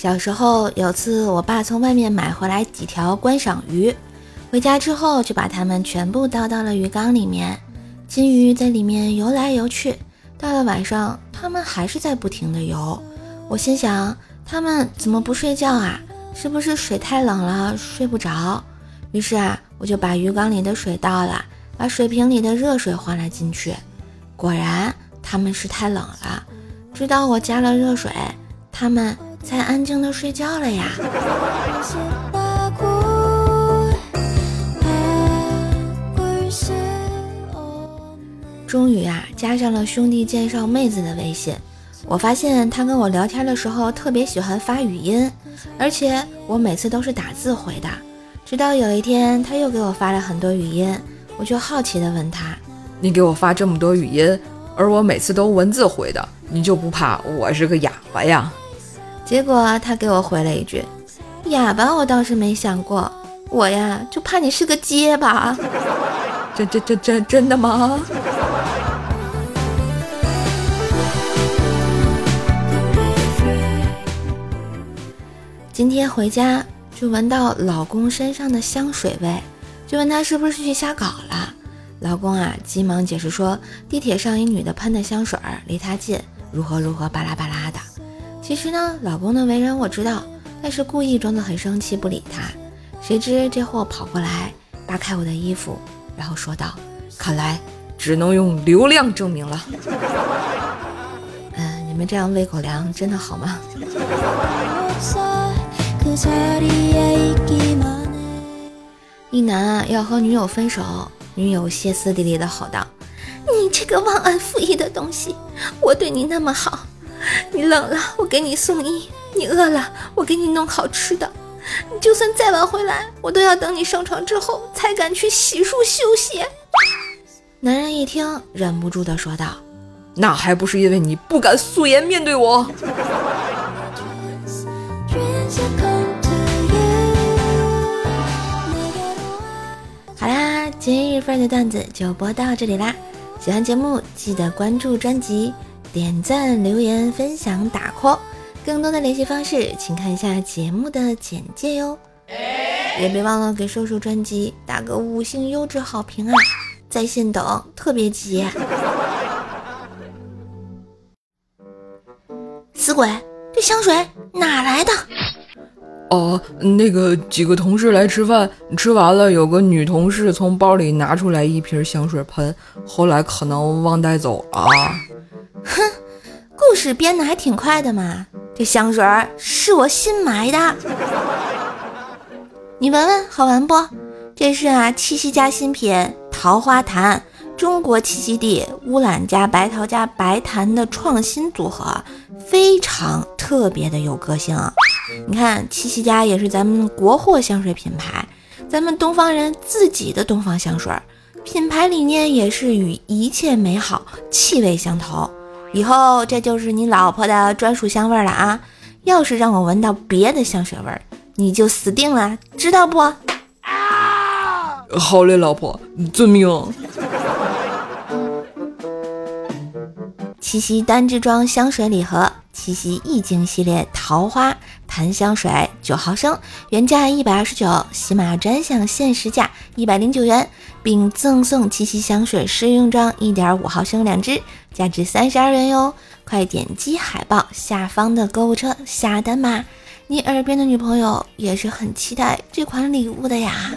小时候有次，我爸从外面买回来几条观赏鱼，回家之后就把它们全部倒到了鱼缸里面。金鱼在里面游来游去，到了晚上，它们还是在不停的游。我心想，它们怎么不睡觉啊？是不是水太冷了，睡不着？于是啊，我就把鱼缸里的水倒了，把水瓶里的热水换了进去。果然，它们是太冷了，直到我加了热水，它们。才安静的睡觉了呀。终于啊，加上了兄弟介绍妹子的微信。我发现他跟我聊天的时候特别喜欢发语音，而且我每次都是打字回的。直到有一天，他又给我发了很多语音，我就好奇的问他：“你给我发这么多语音，而我每次都文字回的，你就不怕我是个哑巴呀？”结果他给我回了一句：“哑巴，我倒是没想过，我呀就怕你是个结巴。”这、这、这、这真的吗？今天回家就闻到老公身上的香水味，就问他是不是去瞎搞了。老公啊急忙解释说，地铁上一女的喷的香水离他近，如何如何巴拉巴拉的。其实呢，老公的为人我知道，但是故意装得很生气不理他。谁知这货跑过来扒开我的衣服，然后说道：“看来只能用流量证明了。”嗯，你们这样喂狗粮真的好吗？一男啊要和女友分手，女友歇斯底里的吼道：“你这个忘恩负义的东西，我对你那么好。”你冷了，我给你送衣；你饿了，我给你弄好吃的。你就算再晚回来，我都要等你上床之后才敢去洗漱休息。男人一听，忍不住的说道：“那还不是因为你不敢素颜面对我。”好啦，今日份的段子就播到这里啦。喜欢节目记得关注专辑。点赞、留言、分享、打 call，更多的联系方式，请看一下节目的简介哟。也别忘了给瘦瘦专辑打个五星优质好评啊！在线等，特别急。死鬼，这香水哪来的？哦，那个几个同事来吃饭，吃完了，有个女同事从包里拿出来一瓶香水喷，后来可能忘带走了。哼，故事编的还挺快的嘛。这香水是我新买的，你闻闻好闻不？这是啊，七夕家新品桃花檀，中国栖息地乌兰加白桃加白檀的创新组合，非常特别的有个性。你看，七夕家也是咱们国货香水品牌，咱们东方人自己的东方香水，品牌理念也是与一切美好气味相投。以后这就是你老婆的专属香味了啊！要是让我闻到别的香水味儿，你就死定了，知道不？好嘞，老婆，遵命。七夕单支装香水礼盒，七夕意境系列桃花檀香水九毫升，原价一百二十九，喜马专享限时价一百零九元，并赠送七夕香水试用装一点五毫升两支，价值三十二元哟！快点击海报下方的购物车下单吧，你耳边的女朋友也是很期待这款礼物的呀。